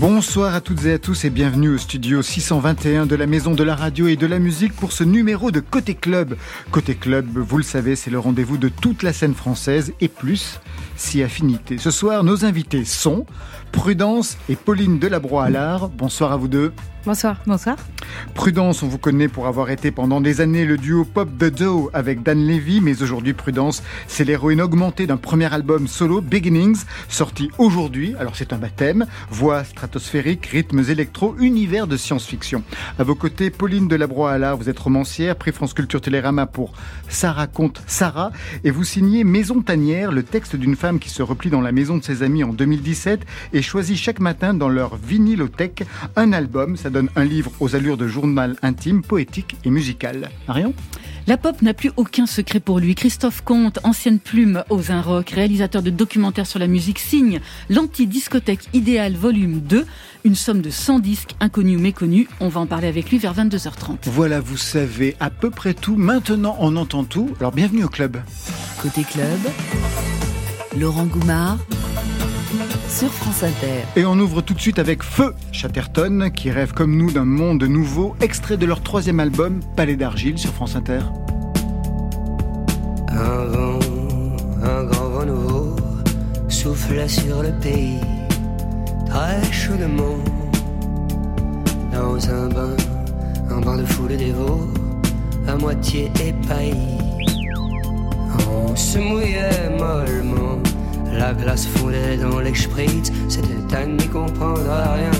Bonsoir à toutes et à tous et bienvenue au studio 621 de la Maison de la Radio et de la Musique pour ce numéro de Côté Club. Côté Club, vous le savez, c'est le rendez-vous de toute la scène française et plus si affinité. Ce soir, nos invités sont Prudence et Pauline Delabroix-Allard. Bonsoir à vous deux. Bonsoir. Bonsoir. Prudence, on vous connaît pour avoir été pendant des années le duo pop The Doe avec Dan Levy, mais aujourd'hui Prudence, c'est l'héroïne augmentée d'un premier album solo, Beginnings, sorti aujourd'hui. Alors c'est un baptême, voix stratosphérique, rythmes électro, univers de science-fiction. À vos côtés, Pauline Delabroix-Allard, vous êtes romancière, prix France Culture Télérama pour Ça raconte Sarah, et vous signez Maison Tanière, le texte d'une femme qui se replie dans la maison de ses amis en 2017 et choisit chaque matin dans leur vinylothèque un album. Ça donne un livre aux allures de journal intime, poétique et musical. Marion la pop n'a plus aucun secret pour lui. Christophe Comte, ancienne plume aux un rock, réalisateur de documentaires sur la musique, signe l'anti-discothèque idéale volume 2, une somme de 100 disques inconnus ou méconnus. On va en parler avec lui vers 22h30. Voilà, vous savez à peu près tout. Maintenant, on entend tout. Alors, bienvenue au club. Côté club, Laurent Goumard sur France Inter. Et on ouvre tout de suite avec Feu Chatterton, qui rêve comme nous d'un monde nouveau, extrait de leur troisième album, Palais d'Argile, sur France Inter. Un vent, un grand vent nouveau, souffle sur le pays, très chaudement. Dans un bain, un bain de foule dévot, à moitié épaillis. On se mouillait mollement la glace fondait dans les spritz, c'était à n'y comprendre rien.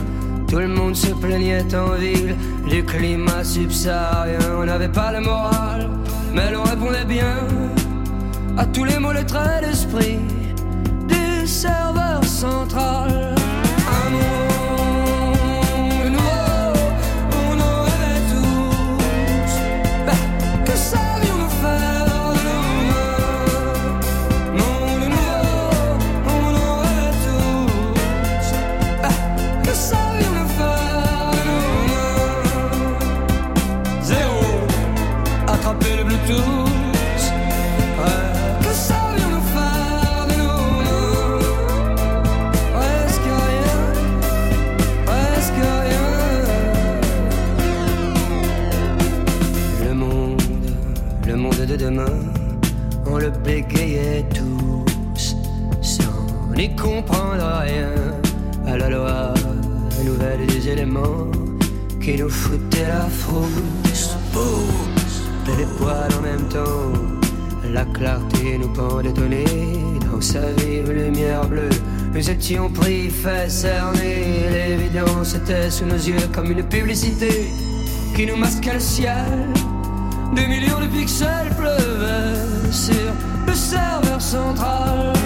Tout le monde se plaignait en ville du climat subsaharien. On n'avait pas le moral, mais l'on répondait bien à tous les mots, traits d'esprit du serveur central. Bégayait tous sans n'y comprendre rien à la loi nouvelle des éléments qui nous foutaient la frousse. Et les poils en même temps, la clarté nous pendait au dans sa vive lumière bleue. Nous étions pris, fait cerner, l'évidence était sous nos yeux comme une publicité qui nous masquait le ciel. Des millions de pixels pleuvaient sur le serveur central.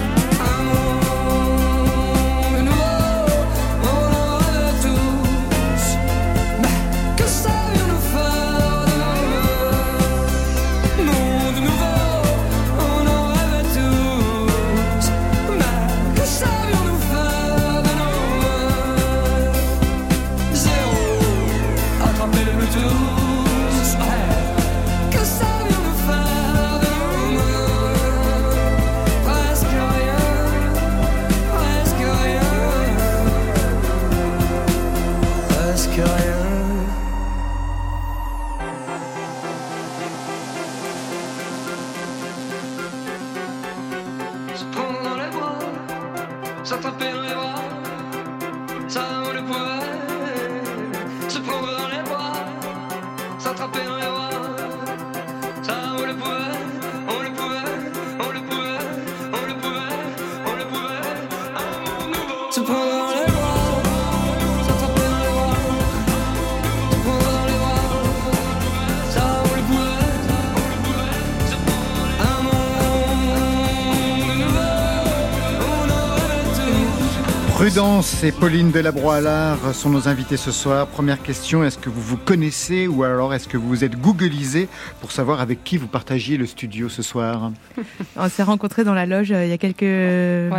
Prudence et Pauline Delabroix-Allard sont nos invités ce soir. Première question, est-ce que vous vous connaissez ou alors est-ce que vous vous êtes googlisé pour savoir avec qui vous partagiez le studio ce soir On s'est rencontrés dans la loge euh, il y a quelques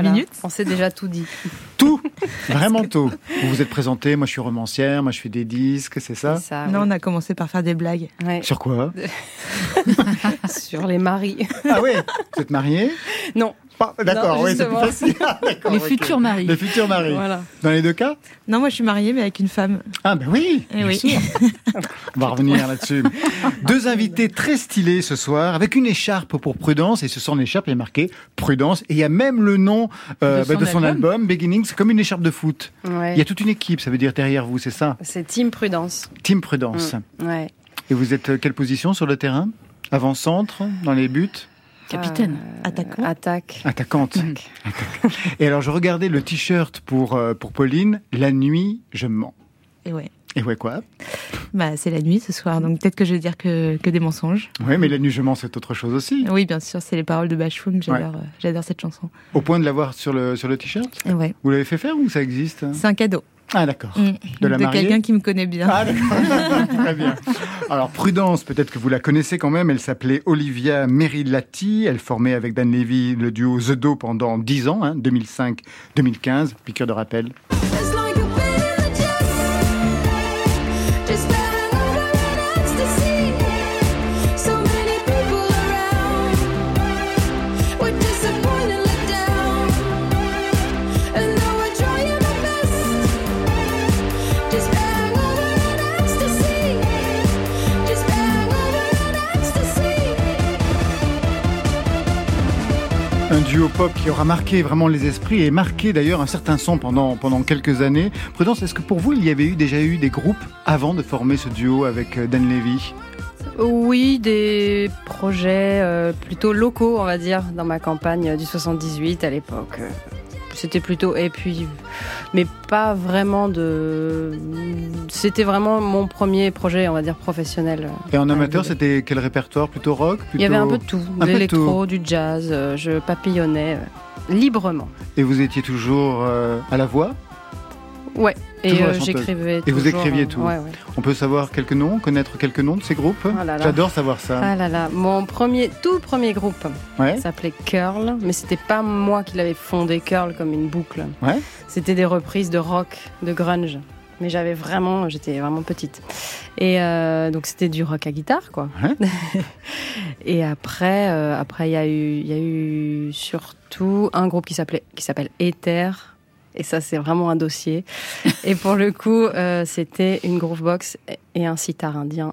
minutes. On s'est déjà tout dit. Tout Vraiment tout Vous vous êtes présenté, moi je suis romancière, moi je fais des disques, c'est ça, ça Non, on a commencé par faire des blagues. Sur quoi Sur les maris. Ah oui Vous êtes mariée Non, D'accord, oui, c'est plus facile. Ah, les futurs maris. Les futurs maris. Dans les deux cas Non, moi je suis mariée, mais avec une femme. Ah, ben oui, eh oui. On va revenir là-dessus. Deux invités très stylés ce soir, avec une écharpe pour Prudence, et ce sont l'écharpe, il est marqué Prudence, et il y a même le nom euh, de, son, bah, album. Beginning, c'est comme une écharpe de foot. Il y a toute une équipe, ça veut dire derrière vous, c'est ça C'est Team Prudence. Team Prudence. Mm, ouais. Et vous êtes euh, quelle position sur le terrain? Avant-centre, dans les buts? Capitaine. Euh, Attaquant. Attaque. Attaquante. Et alors, je regardais le t-shirt pour, euh, pour Pauline. La nuit, je mens. Et ouais. Et ouais, quoi? Bah, c'est la nuit ce soir, donc peut-être que je vais dire que, que des mensonges. Oui, mais la nuit, je mens, c'est autre chose aussi. Oui, bien sûr, c'est les paroles de. J'adore, euh, j'adore cette chanson. Au point de l'avoir sur le, sur le t-shirt? Et ouais. Vous l'avez fait faire ou ça existe? C'est un cadeau. Ah d'accord. Mm. De, de quelqu'un qui me connaît bien. Ah d'accord. Très bien. Alors Prudence, peut-être que vous la connaissez quand même. Elle s'appelait Olivia Merilati. Elle formait avec Dan Levy le duo The Do pendant 10 ans, hein, 2005-2015. Piqueur de rappel. Un duo pop qui aura marqué vraiment les esprits et marqué d'ailleurs un certain son pendant, quelques années. Prudence, est-ce que pour vous, il y avait eu déjà eu des groupes avant de former ce duo avec euh, Dan Levy? Oui, des projets euh, plutôt locaux, on va dire, dans ma campagne du 78 à l'époque. C'était plutôt et puis mais pas vraiment de c'était vraiment mon premier projet on va dire professionnel. Et en amateur, c'était quel répertoire? Plutôt rock Il y avait un peu de tout, de l'électro, du jazz, euh, je papillonnais euh, librement. Et vous étiez toujours euh, à la voix? Ouais, et euh, j'écrivais. Et vous écriviez tout. On peut savoir quelques noms, connaître quelques noms de ces groupes oh J'adore savoir ça. Ah là là, mon premier, tout premier groupe s'appelait Curl, mais c'était pas moi qui l'avais fondé Curl comme une boucle. C'était des reprises de rock, de grunge. Mais j'avais vraiment, j'étais vraiment petite. Et euh, donc c'était du rock à guitare, quoi. et après, euh, après il y a eu, il y a eu surtout un groupe qui s'appelait, qui s'appelle Ether et ça, c'est vraiment un dossier. et pour le coup, euh, c'était une groovebox et un sitar indien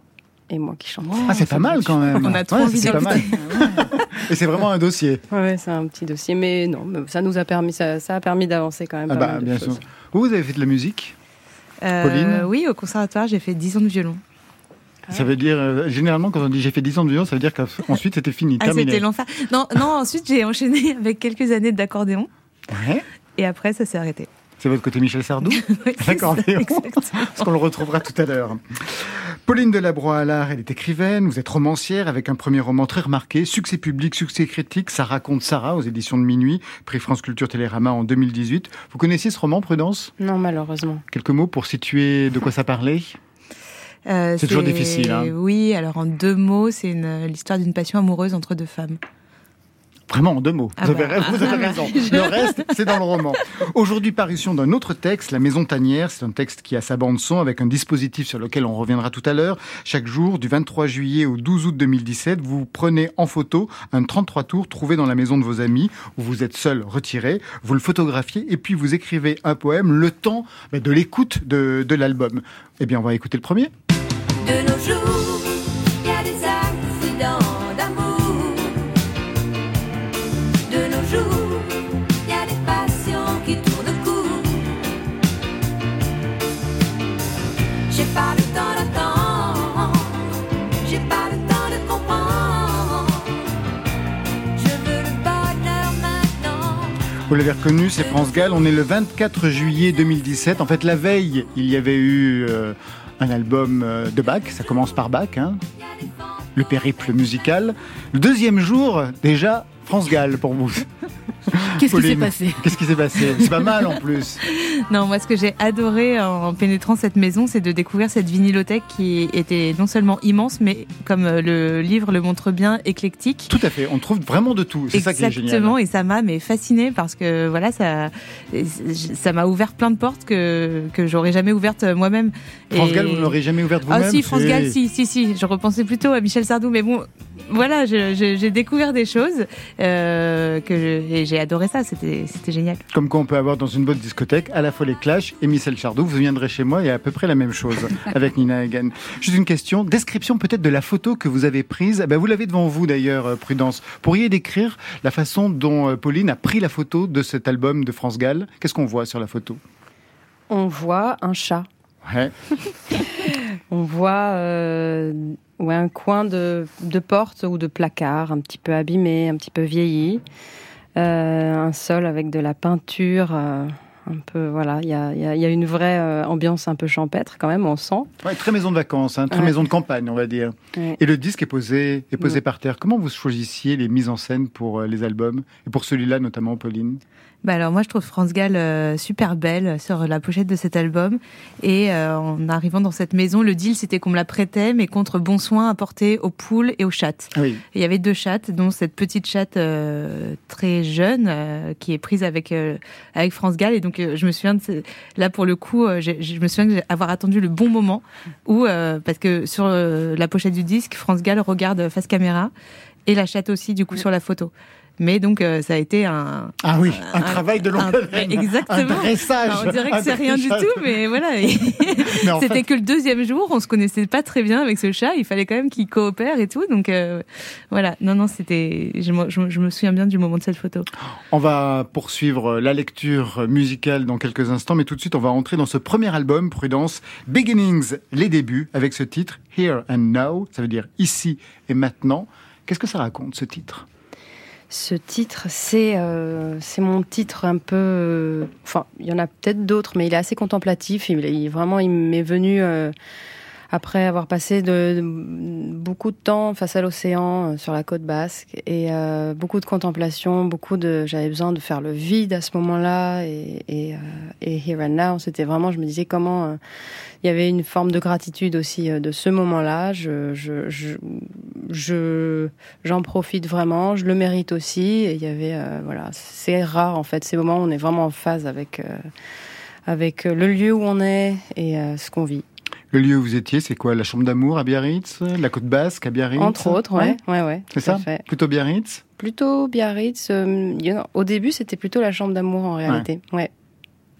et moi qui chante. ah, c'est pas mal quand même. On a trop envie pas mal. Et c'est vraiment un dossier. Ouais, c'est un petit dossier, mais non, ça nous a permis, ça, a permis d'avancer quand même. Ah bah, bien sûr. Vous, vous avez fait de la musique euh, Pauline? Oui, au conservatoire, j'ai fait 10 ans de violon. Ça veut dire, euh, généralement, quand on dit j'ai fait 10 ans de violon, ça veut dire qu'ensuite c'était fini, ah, C'était l'enfer. Non, non, ensuite j'ai enchaîné avec quelques années d'accordéon. Ouais. Et après, ça s'est arrêté. C'est votre côté Michel Sardou oui, D'accord, parce qu'on le retrouvera tout à l'heure. Pauline Delabroix-Allard, elle est écrivaine, vous êtes romancière avec un premier roman très remarqué, succès public, succès critique, ça raconte Sarah aux éditions de Minuit, prix France Culture Télérama en 2018. Vous connaissiez ce roman, Prudence? Non, malheureusement. Quelques mots pour situer de quoi ça parlait? Euh, c'est toujours difficile. Hein. Oui, alors en deux mots, c'est l'histoire d'une passion amoureuse entre deux femmes. Vraiment en deux mots. Ah vous, avez, bah. vous, avez, raison. Le reste, c'est dans le roman. Aujourd'hui, parution d'un autre texte, La Maison Tanière. C'est un texte qui a sa bande son avec un dispositif sur lequel on reviendra tout à l'heure. Chaque jour, du 23 juillet au 12 août 2017, vous prenez en photo un 33 tours trouvé dans la maison de vos amis où vous êtes seul, retiré. Vous le photographiez et puis vous écrivez un poème le temps bah, de l'écoute de, de l'album. Eh bien, on va écouter le premier. De nos jours, Vous l'avez reconnu, c'est France Gall. On est le 24 juillet 2017. En fait, la veille, il y avait eu euh, un album euh, de Bach. Ça commence par Bach, hein. le périple musical. Le deuxième jour, déjà, France Gall pour vous. Qu'est-ce qui s'est passé Qu'est-ce qui s'est passé C'est pas mal en plus. Non, moi, ce que j'ai adoré en pénétrant cette maison, c'est de découvrir cette vinylothèque qui était non seulement immense, mais comme euh, le livre le montre bien, éclectique. Tout à fait. On trouve vraiment de tout. C'est ça qui est génial. Exactement, et ça m'a mais fasciné parce que voilà, ça, ça m'a ouvert plein de portes que que j'aurais jamais ouvertes moi-même. France Et- Gall, vous ne l'aurez jamais ouverte vous-même Ah si, France Gall, si, si, si. Je repensais plutôt à Michel Sardou, mais bon, voilà, j'ai découvert des choses euh, que je- et j'ai adoré ça. C'était, génial. Comme quoi on peut avoir dans une bonne discothèque à la fois les Clash et Michel Chardou. Vous viendrez chez moi et à peu près la même chose avec Nina Hagen. Juste une question, description peut-être de la photo que vous avez prise. Eh ben, vous l'avez devant vous d'ailleurs, euh, Prudence. Pourriez décrire la façon dont euh, Pauline a pris la photo de cet album de France Gall? Qu'est-ce qu'on voit sur la photo? On voit un chat. Ouais. On voit euh, ouais, un coin de, de porte ou de placard un petit peu abîmé, un petit peu vieilli. Euh, un sol avec de la peinture. euh, un peu, voilà, il y a, y a- il y a une vraie euh, ambiance un peu champêtre quand même, on sent. Ouais, très maison de vacances, hein, très Ouais. maison de campagne, on va dire. Ouais. Et le disque est posé, est posé Ouais. par terre. Comment vous choisissiez les mises en scène pour les albums et pour celui-là notamment, Pauline? Bah alors moi je trouve France Gall euh, super belle sur la pochette de cet album et euh, en arrivant dans cette maison le deal c'était qu'on me la prêtait mais contre bon soin apporté aux poules et aux chattes. Oui. Il y avait deux chattes dont cette petite chatte euh, très jeune euh, qui est prise avec euh, avec France Gall et donc euh, je me souviens de là pour le coup j'ai- je me souviens avoir attendu le bon moment où euh, parce que sur la pochette du disque France Gall regarde face caméra et la chatte aussi du coup sur la photo. Mais donc euh, ça a été un Ah oui, un, un- travail de longue haleine. exactement. Un dressage. Alors, on dirait que c'est rien du tout, mais voilà. C'était fait, que le deuxième jour, on se connaissait pas très bien avec ce chat. Il fallait quand même qu'il coopère et tout. Donc euh, voilà. Non, non, c'était. Je, je me souviens bien du moment de cette photo. on va poursuivre la lecture musicale dans quelques instants, mais tout de suite, on va entrer dans ce premier album, Prudence, Beginnings, les débuts, avec ce titre, Here and Now, ça veut dire ici et maintenant. Qu'est-ce que ça raconte, ce titre? Ce titre, c'est euh, c'est mon titre un peu. euh, Enfin, il y en a peut-être d'autres, mais il est assez contemplatif. Il, il- vraiment, il m'est venu euh, après avoir passé de, de- beaucoup de temps face à l'océan euh, sur la côte basque et euh, beaucoup de contemplation, beaucoup de. J'avais besoin de faire le vide à ce moment-là et, et, euh, et Here and Now, c'était vraiment. Je me disais comment. euh, il y avait une forme de gratitude aussi euh, de ce moment-là. Je, je, je, je, j'en profite vraiment, je le mérite aussi. Et il y avait, voilà, c'est rare en fait, ces moments où on est vraiment en phase avec, avec le lieu où on est et ce qu'on vit. Le lieu où vous étiez, c'est quoi La chambre d'amour à Biarritz La côte basque à Biarritz? Entre autres, ouais, ouais, ouais. C'est ça? fait. Plutôt Biarritz? Plutôt Biarritz. euh, au début, c'était plutôt la chambre d'amour en réalité. Ouais.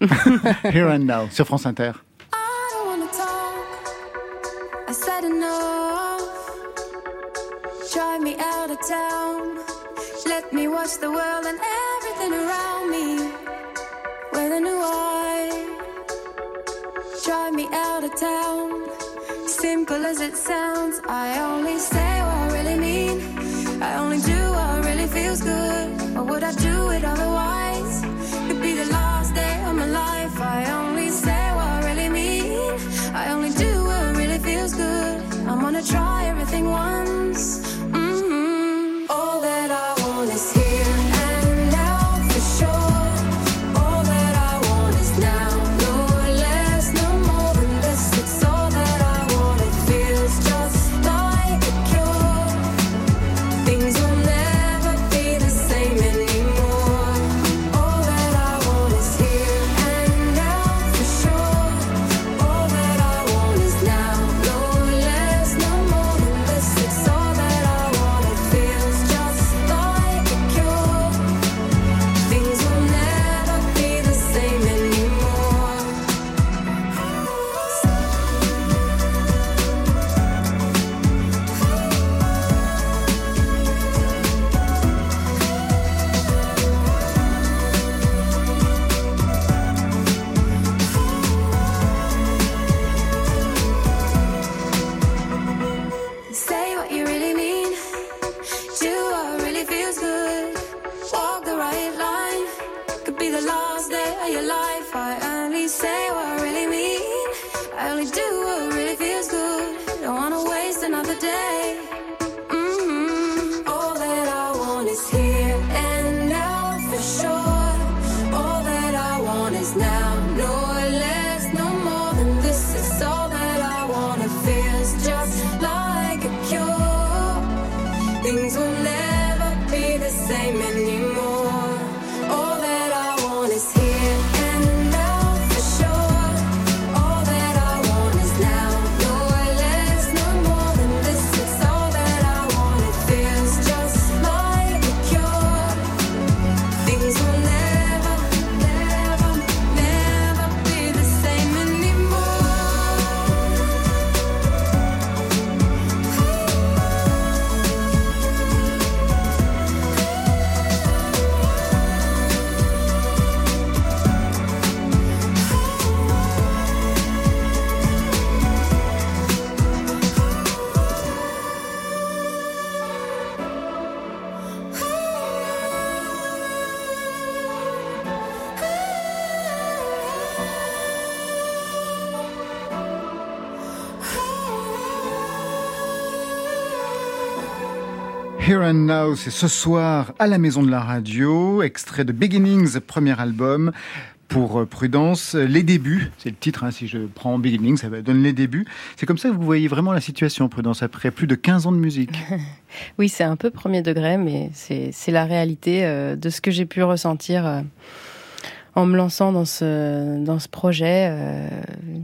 Here and Now, sur France Inter. I don't wanna talk. I said enough. Drive me out of town. Let me watch the world and everything around me with a new. Drive me out of town. Simple as it sounds. I only say what I really mean. I only do what really feels good. Or would I do it otherwise? Now, c'est ce soir à la Maison de la Radio, extrait de Beginnings, premier album. Pour euh, Prudence, les débuts, c'est le titre, hein, si je prends Beginnings, ça donne les débuts. C'est comme ça que vous voyez vraiment la situation, Prudence, après plus de 15 ans de musique. oui, c'est un peu premier degré, mais c'est la réalité euh, de ce que j'ai pu ressentir euh, en me lançant dans ce, dans ce projet.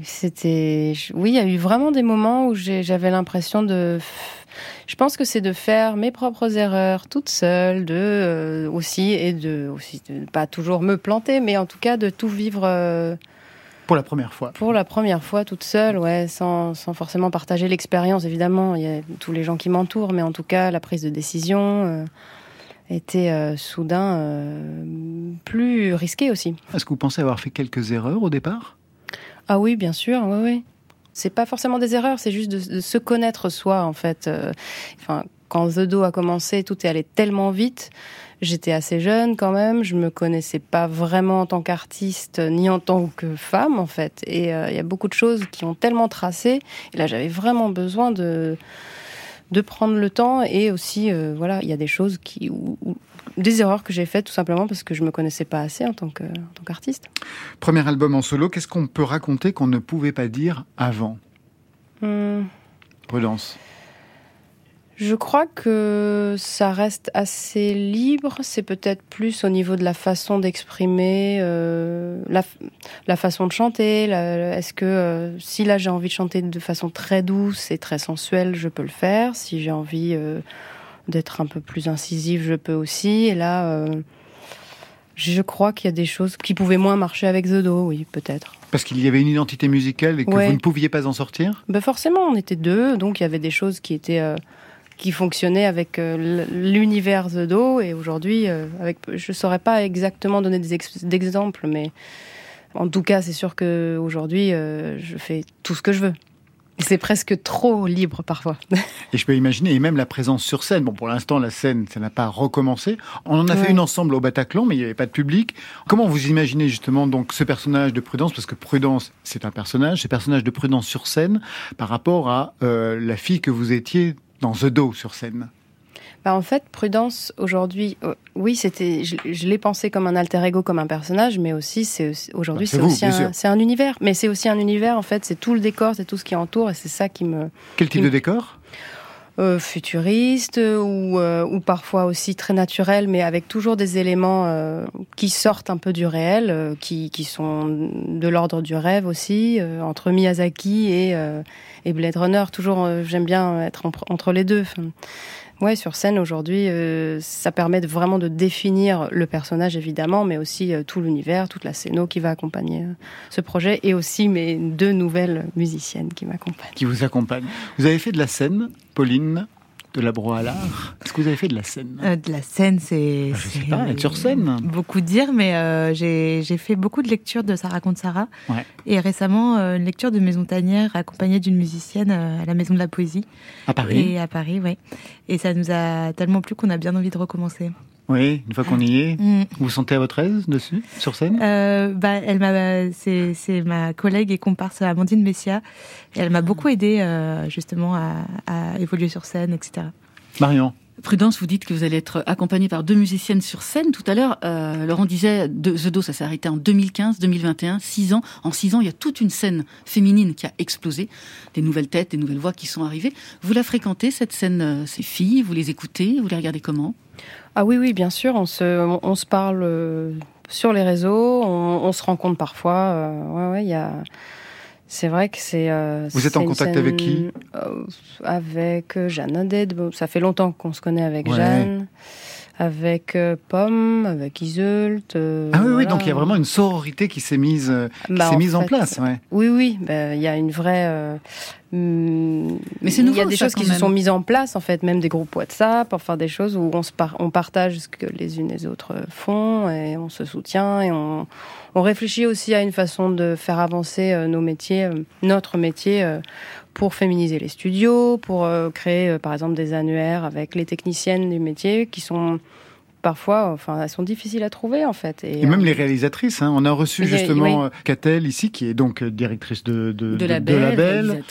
C'était, oui, il y a eu vraiment des moments où j'avais l'impression de je pense que c'est de faire mes propres erreurs toute seule, de euh, aussi et de aussi de pas toujours me planter, mais en tout cas de tout vivre. Euh, pour la première fois. Pour la première fois, toute seule, ouais, sans, sans forcément partager l'expérience, évidemment. Il y a tous les gens qui m'entourent, mais en tout cas, la prise de décision euh, était soudain plus risquée aussi. Est-ce que vous pensez avoir fait quelques erreurs au départ? Ah oui, bien sûr, oui, oui c'est pas forcément des erreurs, c'est juste de, se connaître soi en fait. Euh, enfin, quand The Do a commencé, tout est allé tellement vite. J'étais assez jeune quand même, je me connaissais pas vraiment en tant qu'artiste ni en tant que femme en fait. Et euh, il y a beaucoup de choses qui ont tellement tracé. Et là, j'avais vraiment besoin de de prendre le temps et aussi euh, voilà, il y a des choses qui des erreurs que j'ai faites tout simplement parce que je me connaissais pas assez en tant qu'artiste. Premier album en solo, qu'est-ce qu'on peut raconter qu'on ne pouvait pas dire avant? Hmm. Prudence. Je crois que ça reste assez libre. C'est peut-être plus au niveau de la façon d'exprimer, euh, la, façon de chanter. Est-ce que euh, si là j'ai envie de chanter de façon très douce et très sensuelle, je peux le faire. Si j'ai envie euh, d'être un peu plus incisive, je peux aussi. Et là, euh, je crois qu'il y a des choses qui pouvaient moins marcher avec The Do, oui, peut-être. Parce qu'il y avait une identité musicale et que vous ne pouviez pas en sortir? Ben Forcément, on était deux, donc il y avait des choses qui étaient... Euh, qui fonctionnaient avec euh, l'univers The Do et aujourd'hui avec je saurais pas exactement donner des exemples mais en tout cas c'est sûr que aujourd'hui je fais tout ce que je veux c'est presque trop libre parfois. Et je peux imaginer, et même la présence sur scène. Bon, pour l'instant, la scène, ça n'a pas recommencé. On en a fait une ensemble au Bataclan, mais il n'y avait pas de public. Comment vous imaginez justement donc ce personnage de Prudence? Parce que Prudence, c'est un personnage, ce personnage de Prudence sur scène par rapport à euh, la fille que vous étiez dans The Do sur scène. Bah en fait, Prudence aujourd'hui, euh, oui, c'était, je, l'ai pensé comme un alter ego, comme un personnage, mais aussi c'est aujourd'hui bah, c'est aussi un, c'est un univers, mais c'est aussi un univers en fait, c'est tout le décor, c'est tout ce qui entoure, et c'est ça qui me. Quel type de décor? Euh, futuriste ou, euh, ou parfois aussi très naturel, mais avec toujours des éléments euh, qui sortent un peu du réel, qui, qui sont de l'ordre du rêve aussi, entre Miyazaki et, et Blade Runner. Toujours, j'aime bien être entre les deux. Ouais, sur scène aujourd'hui, euh, ça permet vraiment de définir le personnage évidemment, mais aussi euh, tout l'univers, toute la scéno qui va accompagner euh, ce projet, et aussi mes deux nouvelles musiciennes qui m'accompagnent. Qui vous accompagnent. Vous avez fait de la scène, Pauline? De la broie à l'art. Est-ce que vous avez fait de la scène? Euh, De la scène, c'est. Ah, je sais pas, être sur scène. Beaucoup dire, mais euh, j'ai fait beaucoup de lectures de Ça raconte Sarah. Et récemment, euh, une lecture de Maison Tanière accompagnée d'une musicienne à la Maison de la Poésie. À Paris Et à Paris, oui. Et ça nous a tellement plu qu'on a bien envie de recommencer. Oui, une fois qu'on y est, mm. vous vous sentez à votre aise dessus, sur scène? Euh, bah, elle m'a, c'est, c'est ma collègue et comparse Amandine Messia. Et elle m'a beaucoup aidé euh, justement à, à, évoluer sur scène, etc. Marion Prudence, vous dites que vous allez être accompagnée par deux musiciennes sur scène. Tout à l'heure, euh, Laurent disait, de, The Do, ça s'est arrêté en 2015, 2021, six ans. En six ans, il y a toute une scène féminine qui a explosé, des nouvelles têtes, des nouvelles voix qui sont arrivées. Vous la fréquentez, cette scène, euh, ces filles? Vous les écoutez? Vous les regardez comment? Ah oui, oui, bien sûr. On se, on, se parle euh, sur les réseaux, on, se rencontre parfois. Euh, ouais, ouais, il y a. C'est vrai que c'est. Euh, Vous êtes en contact avec qui Avec Jeanne Haddad. ça fait longtemps qu'on se connaît avec Jeanne avec euh, Pomme, avec Iseult. Euh, ah oui, oui, donc il y a vraiment une sororité qui s'est mise, euh, bah, s'est mise en, place. Ouais. Oui, oui, bah, il y a une vraie. Hmm, Mais c'est Il y a des choses qui se sont mises en place, en fait, même des groupes WhatsApp, enfin des choses où on, se on partage ce que les unes et les autres font et on se soutient et on, on réfléchit aussi à une façon de faire avancer nos métiers, notre métier pour féminiser les studios, pour euh, créer euh, par exemple des annuaires avec les techniciennes du métier qui sont parfois, enfin, elles sont difficiles à trouver en fait. Et, même les réalisatrices, hein. on a reçu justement oui. Catel ici, qui est donc directrice de, de, de, label, de label.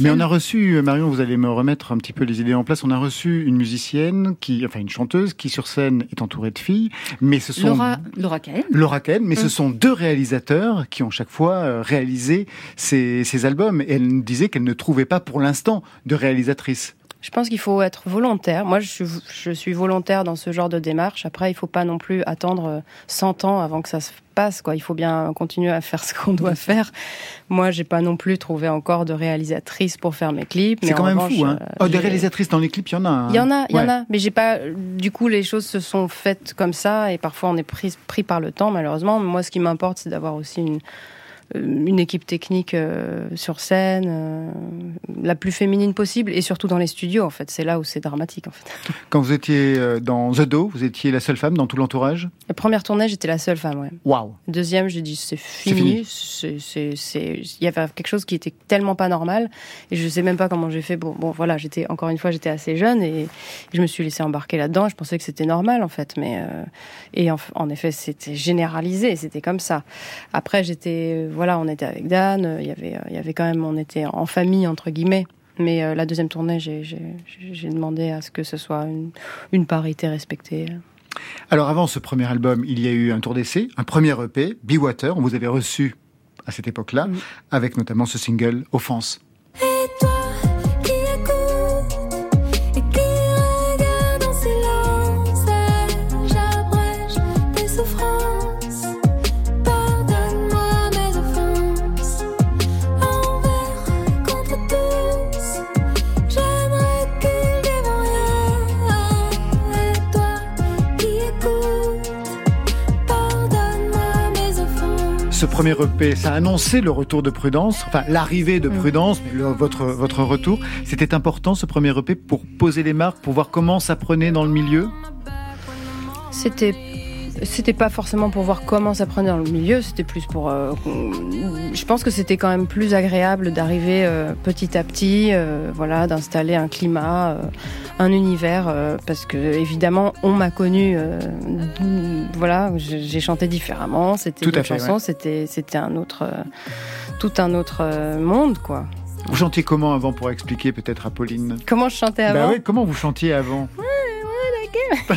Mais on a reçu, Marion, vous allez me remettre un petit peu les idées en place. On a reçu une musicienne qui, enfin une chanteuse qui sur scène est entourée de filles, mais ce sont Laura, Laura Cahen. Laura Cahen, mais ce sont deux réalisateurs qui ont chaque fois réalisé ces, ces albums. Et elle nous disait qu'elle ne trouvait pas pour l'instant de réalisatrice. Je pense qu'il faut être volontaire. Moi, je suis, je suis volontaire dans ce genre de démarche. Après, il faut pas non plus attendre 100 ans avant que ça se passe. Quoi. Il faut bien continuer à faire ce qu'on doit faire. Moi, j'ai pas non plus trouvé encore de réalisatrice pour faire mes clips. C'est quand même revanche, fou. Hein. Oh, des réalisatrices dans les clips, il y en a. Hein. Il y en a, il y en a. Mais j'ai pas. Du coup, les choses se sont faites comme ça et parfois on est pris, pris par le temps, malheureusement. Moi, ce qui m'importe, c'est d'avoir aussi une une équipe technique euh, sur scène, euh, la plus féminine possible, et surtout dans les studios, en fait. C'est là où c'est dramatique, en fait. Quand vous étiez euh, dans The Do, vous étiez la seule femme dans tout l'entourage? La première tournée, j'étais la seule femme, ouais. Waouh Deuxième, j'ai dit, c'est fini. Il y avait quelque chose qui était tellement pas normal, et je sais même pas comment j'ai fait. Bon, bon voilà, j'étais, encore une fois, j'étais assez jeune, et je me suis laissée embarquer là-dedans. Je pensais que c'était normal, en fait, mais... et en, en effet, c'était généralisé, c'était comme ça. Après, j'étais voilà, on était avec Dan, euh, il y avait, il y avait quand même, on était en famille entre guillemets. Mais euh, la deuxième tournée, j'ai demandé à ce que ce soit une, une parité respectée. Alors avant ce premier album, il y a eu un tour d'essai, un premier EP, Be Water, on vous avait reçu à cette époque-là, Mm. avec notamment ce single Offense. Ce premier EP, ça a annoncé le retour de Prudence, enfin l'arrivée de Prudence, mais le- votre, votre retour. C'était important ce premier EP pour poser les marques, pour voir comment ça prenait dans le milieu? C'était c'était pas forcément pour voir comment ça prenait dans le milieu, c'était plus pour. euh, je pense que c'était quand même plus agréable d'arriver euh, petit à petit, euh, voilà, d'installer un climat, un univers, parce que évidemment on m'a connu, euh, voilà, j'ai chanté différemment, c'était chansons, ouais. c'était c'était un autre, tout un autre monde, quoi. Vous chantiez comment avant pour expliquer peut-être à Pauline? Comment je chantais avant? Bah ouais, comment vous chantiez avant?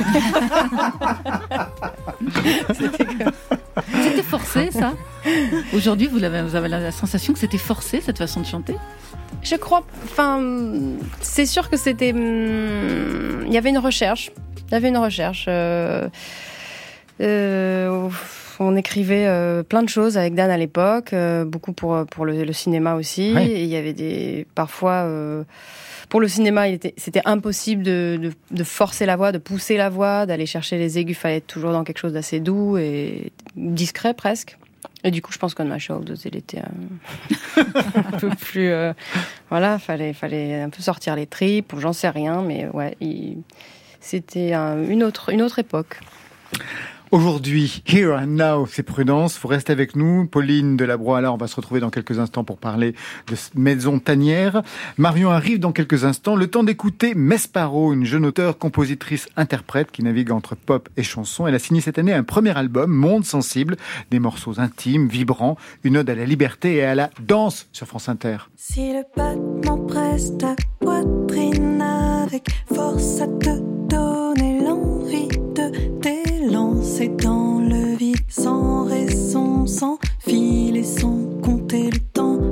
C'était forcé, ça Aujourd'hui, vous avez, vous avez la sensation que c'était forcé, cette façon de chanter? Je crois. Enfin, c'est sûr que c'était. hum, Il y avait une recherche. Il y avait une recherche. euh, euh, on écrivait euh, plein de choses avec Dan à l'époque, euh, beaucoup pour pour le, le cinéma aussi. Ouais. Et il y avait des parfois. Pour le cinéma, il était- c'était impossible de, de, forcer la voix, de pousser la voix, d'aller chercher les aigus. Fallait être toujours dans quelque chose d'assez doux et discret presque. Et du coup, je pense qu'On My Shoulder, il était euh, un peu plus. euh, voilà, fallait, fallait un peu sortir les tripes, j'en sais rien, mais ouais, il- c'était un- une, autre, une autre époque. Aujourd'hui, Here and Now, c'est Prudence. Vous restez avec nous. Pauline Delabroix, là, on va se retrouver dans quelques instants pour parler de Maison Tanière. Marion arrive dans quelques instants. Le temps d'écouter Mesparo, une jeune auteure, compositrice, interprète qui navigue entre pop et chanson. Elle a signé cette année un premier album, Monde Sensible, des morceaux intimes, vibrants, une ode à la liberté et à la danse sur France Inter. Si le presse ta poitrine avec force à t'élancer dans le vide sans raison, sans fil et sans compter le temps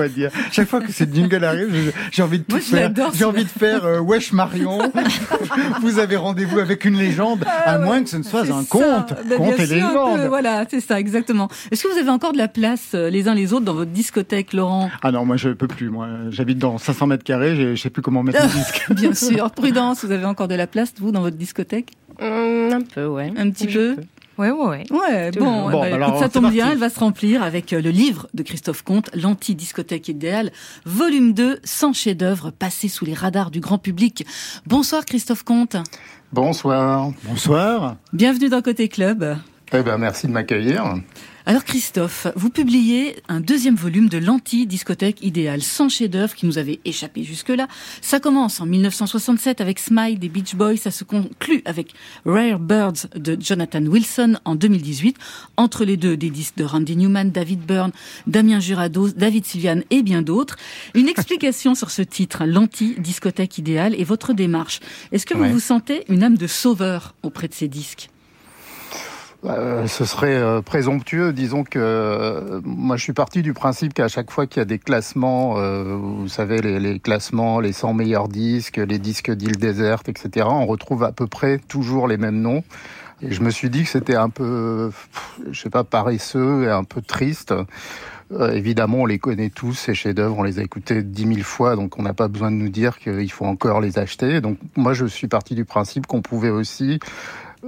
quoi dire. Chaque fois que cette jingle arrive, j'ai envie de tout faire. J'ai envie de faire euh, Wesh Marion. Vous avez rendez-vous avec une légende, à moins que ce ne soit un conte. Ben, conte et légende. voilà, c'est ça, exactement. Est-ce que vous avez encore de la place euh, les uns les autres dans votre discothèque, Laurent? Ah non, moi je peux plus. Moi, j'habite dans 500 mètres carrés. Je sais plus comment mettre le disque. Bien sûr. Prudence, vous avez encore de la place, vous, dans votre discothèque? Hum, Un peu, ouais. Un petit peu. Ouais, ouais, ouais. Ouais, bon, Bon, alors, écoute, ça tombe parti. bien, elle va se remplir avec euh, le livre de Christophe Comte, L'anti-discothèque idéale, volume 2, 100 chefs-d'œuvre passés sous les radars du grand public. Bonsoir Christophe Comte, Bonsoir. Bonsoir. bienvenue dans Côté Club. Eh ben, merci de m'accueillir. Alors Christophe, vous publiez un deuxième volume de l'anti-discothèque idéale, 100 chefs-d'œuvre qui nous avaient échappé jusque-là. Ça commence en 1967 avec Smile des Beach Boys, ça se conclut avec Rare Birds de Jonathan Wilson en 2018. Entre les deux, des disques de Randy Newman, David Byrne, Damien Jurado, David Sylviane et bien d'autres. Une explication sur ce titre, l'anti-discothèque idéale et votre démarche. Est-ce que vous Ouais. vous sentez une âme de sauveur auprès de ces disques? Euh, ce serait euh, présomptueux. Disons que euh, moi, je suis parti du principe qu'à chaque fois qu'il y a des classements, vous savez, les, les classements, les 100 meilleurs disques, les disques d'île déserte, etc., on retrouve à peu près toujours les mêmes noms. Et je me suis dit que c'était un peu, je sais pas, paresseux et un peu triste. Euh, évidemment, on les connaît tous, ces chefs-d'œuvre, on les a écoutés dix mille fois, donc on n'a pas besoin de nous dire qu'il faut encore les acheter. Donc moi, je suis parti du principe qu'on pouvait aussi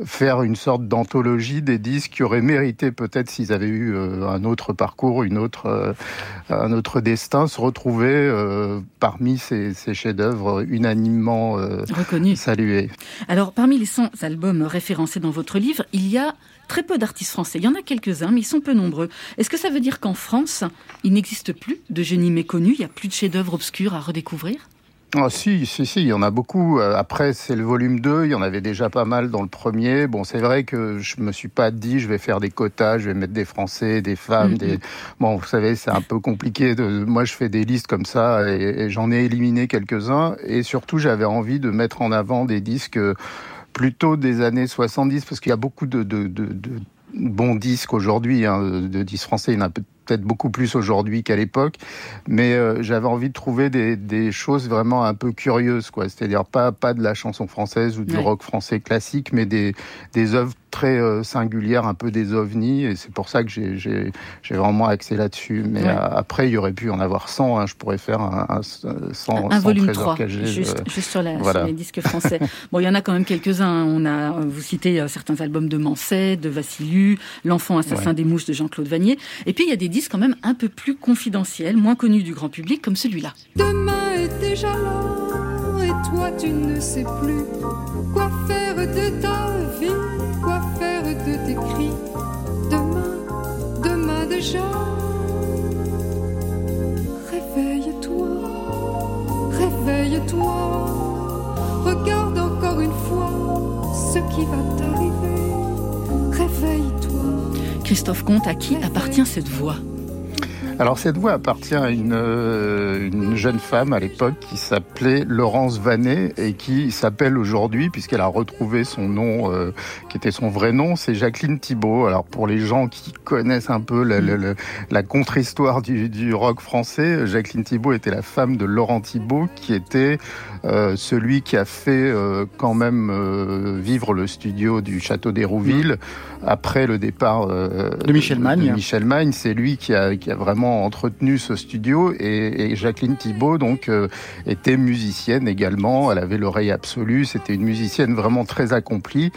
faire une sorte d'anthologie des disques qui auraient mérité peut-être s'ils avaient eu euh, un autre parcours, une autre, euh, un autre destin, se retrouver euh, parmi ces, ces chefs-d'œuvre unanimement euh, Reconnu. salués. Alors, parmi les 100 albums référencés dans votre livre, il y a très peu d'artistes français. Il y en a quelques-uns, mais ils sont peu nombreux. Est-ce que ça veut dire qu'en France, il n'existe plus de génie méconnu Il n'y a plus de chefs-d'œuvre obscurs à redécouvrir? Ah si, si, si, il y en a beaucoup. Euh, Après, c'est le volume 2, il y en avait déjà pas mal dans le premier. Bon, c'est vrai que je me suis pas dit, je vais faire des quotas, je vais mettre des Français, des femmes, des... Bon, vous savez, c'est un peu compliqué. De... Moi, je fais des listes comme ça et, et j'en ai éliminé quelques-uns. Et surtout, j'avais envie de mettre en avant des disques euh, plutôt des années 70, parce qu'il y a beaucoup de, de, de, de bons disques aujourd'hui, hein, de disques français. Il y en a peut-être beaucoup plus aujourd'hui qu'à l'époque, mais euh, j'avais envie de trouver des, des choses vraiment un peu curieuses, quoi. C'est-à-dire pas pas de la chanson française ou du Ouais. rock français classique, mais des des œuvres très euh, singulières, un peu des ovnis, et c'est pour ça que j'ai vraiment axé là-dessus. Mais Ouais. euh, après, il y aurait pu en avoir 100. Hein, je pourrais faire un, un, 100, Un 100 volume trésors 3, cachés, juste, euh, juste sur, la, voilà. sur les disques français. bon, il y en a quand même quelques-uns. hein. On a, vous citez euh, certains albums de Manset, de Vassiliou, L'enfant assassin Ouais. des mouches de Jean-Claude Vanier. Et puis, il y a des disques quand même un peu plus confidentiels, moins connus du grand public, comme celui-là. Demain est déjà là, et toi tu ne sais plus quoi faire de ta vie, de tes cris. Demain, demain déjà. Réveille-toi, réveille-toi, regarde encore une fois ce qui va t'arriver. Réveille-toi. Christophe Comte, à qui appartient cette voix? Alors cette voix appartient à une, euh, une jeune femme à l'époque qui s'appelait Laurence Vanet et qui s'appelle aujourd'hui, puisqu'elle a retrouvé son nom, euh, qui était son vrai nom, c'est Jacqueline Thibault. Alors pour les gens qui connaissent un peu la, la- la- contre-histoire du, du rock français, Jacqueline Thibault était la femme de Laurent Thibault, qui était euh, celui qui a fait euh, quand même euh, vivre le studio du Château d'Hérouville après le départ De Michel Magne. de Michel Magne, c'est lui qui a, qui a vraiment entretenu ce studio et, et Jacqueline Thibault donc était musicienne également. Elle avait l'oreille absolue. C'était une musicienne vraiment très accomplie,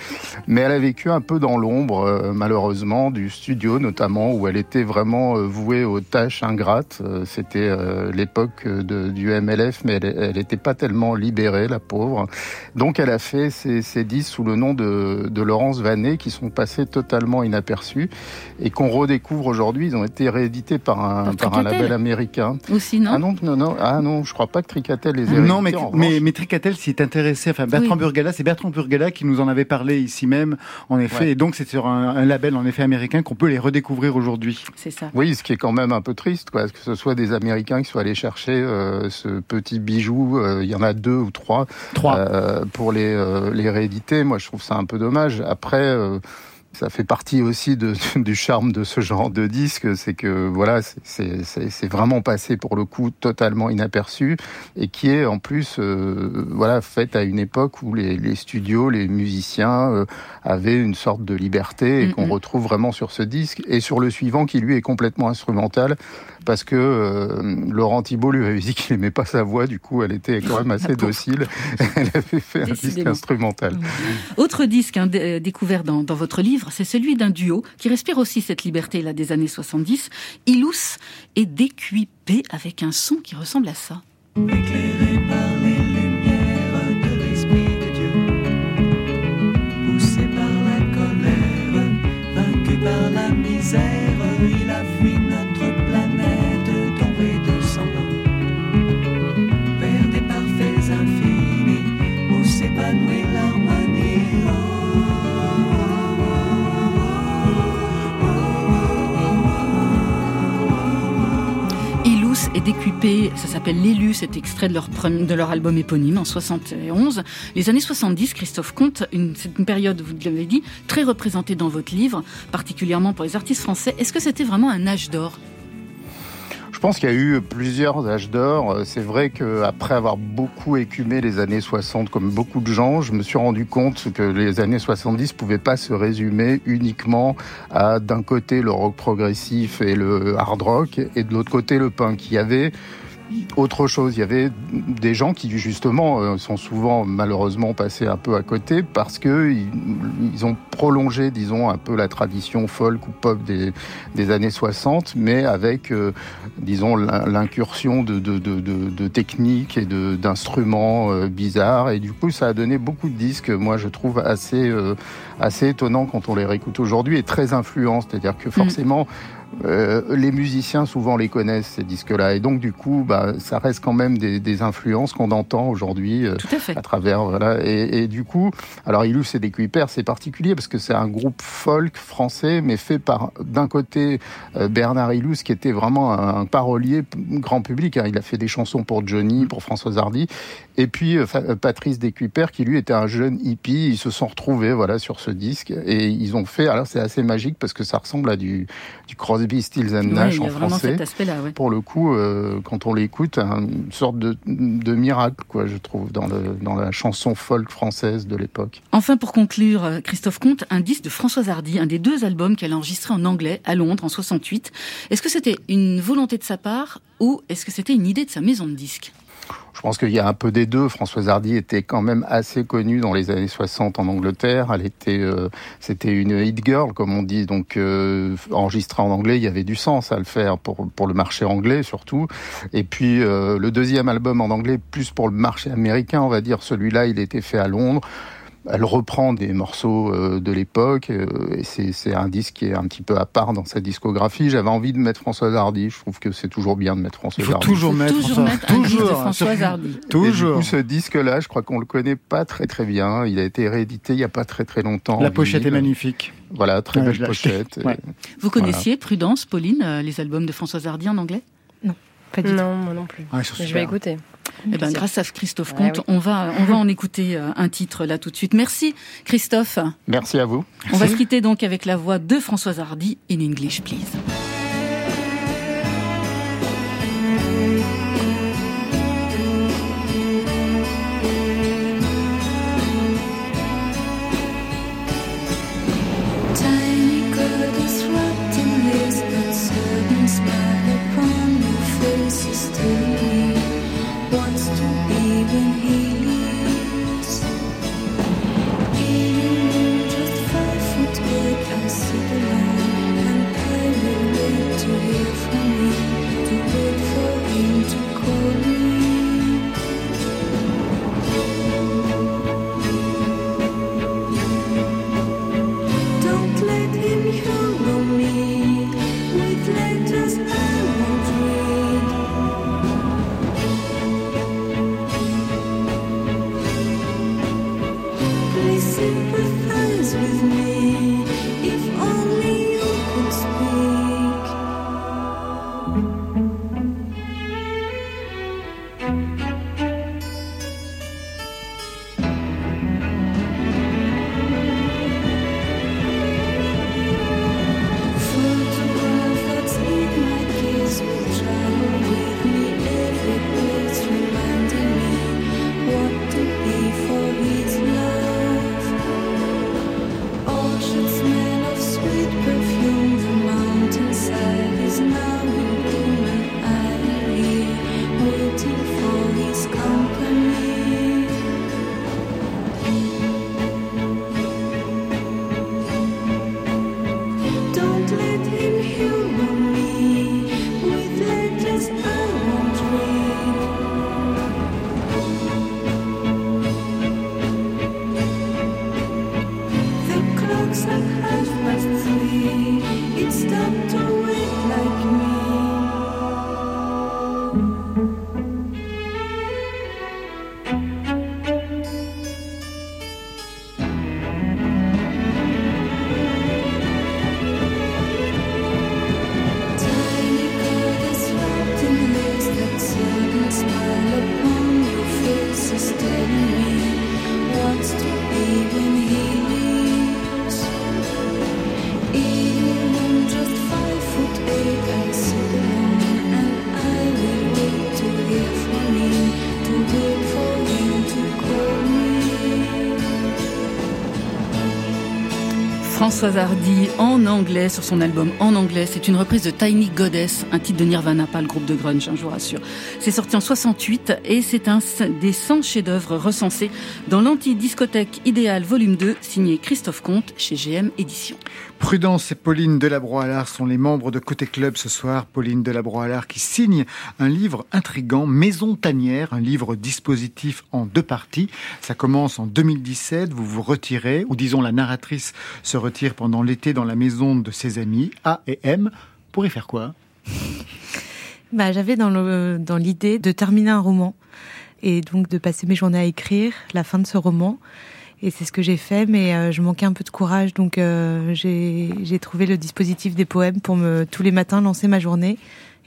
mais elle a vécu un peu dans l'ombre malheureusement du studio notamment où elle était vraiment vouée aux tâches ingrates. C'était l'époque du MLF, mais elle n'était pas tellement libérée la pauvre. Donc elle a fait ces, ces disques sous le nom de, de Laurence Vanet qui sont passés totalement inaperçus et qu'on redécouvre aujourd'hui. Ils ont été réédités par un, par un label américain. Aussi, non Ah non, non, non, ah non, je crois pas que Tricatel les ait Non, mais, mais, mais Tricatel s'y est intéressé. Enfin, Bertrand Oui. Burgala, c'est Bertrand Burgala qui nous en avait parlé ici même, en effet. Ouais. Et donc, c'est sur un, un label, en effet, américain qu'on peut les redécouvrir aujourd'hui. C'est ça. Oui, ce qui est quand même un peu triste, quoi, que ce soit des Américains qui soient allés chercher euh, ce petit bijou. euh, Il y en a deux ou trois, Trois. euh, pour les, euh, les rééditer. Moi, je trouve ça un peu dommage. Après. euh, ça fait partie aussi de, du charme de ce genre de disque, c'est que voilà, c'est- vraiment passé pour le coup totalement inaperçu et qui est en plus euh, voilà fait à une époque où les, les studios, les musiciens euh, avaient une sorte de liberté et qu'on Mhm. retrouve vraiment sur ce disque et sur le suivant qui lui est complètement instrumental parce que euh, Laurent Thibault lui avait dit qu'il aimait pas sa voix, du coup elle était quand même assez docile. Elle avait fait un disque instrumental. Autre disque hein, euh, découvert dans, dans votre livre, c'est celui d'un duo qui respire aussi cette liberté là des années 70, Ilous et DQP avec un son qui ressemble à ça. Éclairé par les lumières de l'Esprit de Dieu, poussé par la colère, vaincu par la misère, Et DQP, ça s'appelle L'élu, c'est extrait de leur, album éponyme en 71. Les années 70, Christophe Comte, c'est une période, vous l'avez dit, très représentée dans votre livre, particulièrement pour les artistes français. Est-ce que c'était vraiment un âge d'or? Je pense qu'il y a eu plusieurs âges d'or. C'est vrai qu'après avoir beaucoup écumé les années 60, comme beaucoup de gens, je me suis rendu compte que les années 70 pouvaient pas se résumer uniquement à d'un côté le rock progressif et le hard rock et de l'autre côté le punk. Il avait autre chose. Il y avait des gens qui justement euh, sont souvent malheureusement passés un peu à côté parce que ils, ont prolongé, disons, un peu la tradition folk ou pop des, des années 60, mais avec, euh, disons, l'in- l'incursion de, de, de, de, de techniques et d'instruments euh, bizarres. Et du coup, ça a donné beaucoup de disques, moi, je trouve assez, euh, assez étonnants quand on les réécoute aujourd'hui et très influents. C'est-à-dire que forcément, euh, les musiciens souvent les connaissent ces disques-là. Et donc du coup bah, ça reste quand même des, des influences qu'on entend aujourd'hui euh, à travers voilà. Et, et du coup alors Ilus et des c'est particulier parce que c'est un groupe folk français mais fait par d'un côté euh, Bernard Ilus qui était vraiment un, un parolier grand public hein. il a fait des chansons pour Johnny pour Françoise Hardy. Et puis Patrice Descuper qui lui était un jeune hippie. Ils se sont retrouvés voilà sur ce disque. Et ils ont fait alors c'est assez magique parce que ça ressemble à du du Crosby, Stills and Nash y en français. cet aspect-là. Ouais. Pour le coup, euh, quand on l'écoute, une sorte de, de miracle, quoi, je trouve, dans, le, dans la chanson folk française de l'époque. Enfin, pour conclure, euh, Christophe Comte, un disque de Françoise Hardy, un des deux albums qu'elle a enregistré en anglais à Londres en 68. Est-ce que c'était une volonté de sa part ou est-ce que c'était une idée de sa maison de disques Je pense qu'il y a un peu des deux. Françoise Hardy était quand même assez connue dans les années 60 en Angleterre. Elle était, euh, c'était une hit girl, comme on dit. Donc, euh, enregistrée en anglais, il y avait du sens à le faire pour, pour le marché anglais surtout. Et puis, euh, le deuxième album en anglais, plus pour le marché américain, on va dire. Celui-là, il était fait à Londres. Elle reprend des morceaux euh, de l'époque euh, et c'est un disque qui est un petit peu à part dans sa discographie. J'avais envie de mettre Françoise Hardy. Je trouve que c'est toujours bien de mettre Il Françoise Hardy. toujours Faut mettre, toujours François- mettre un disque de toujours, Françoise Hardy. Et du Toujours. coup, ce disque-là, je crois qu'on le connaît pas très très bien. Il a été réédité il y a pas très très longtemps. La pochette est magnifique. Voilà, très Ouais, belle pochette. Ouais. Vous connaissiez Prudence, Pauline, euh, les albums de Françoise Hardy en anglais? Pas du tout. Non, moi non plus. Mais je vais écouter. Eh ben, grâce à Christophe Ouais, Comte, oui. on va on va en écouter euh, un titre là tout de suite. Merci Christophe. Merci à vous. On va se quitter donc avec la voix de Françoise Hardy in English, please. Françoise Hardy en anglais sur son album en anglais. C'est une reprise de Tiny Goddess, un titre de Nirvana, pas le groupe de grunge, hein, je vous rassure. C'est sorti en 68 et c'est un des 100 chefs-d'œuvre recensés dans l'anti-discothèque idéal volume 2 signé Christophe Comte chez GM Éditions. Prudence et Pauline Delabroix-Allard sont les membres de Côté Club ce soir. Pauline Delabroix-Allard qui signe un livre intrigant, Maison Tanière, un livre dispositif en deux parties. Ça commence en 2017, vous vous retirez, ou disons la narratrice se retire pendant l'été dans la maison de ses amis, A et M, pour y faire quoi? Bah, j'avais dans l'idée de terminer un roman et donc de passer mes journées à écrire la fin de ce roman. Et c'est ce que j'ai fait, mais euh, je manquais un peu de courage, donc euh, j'ai trouvé le dispositif des poèmes pour me tous les matins lancer ma journée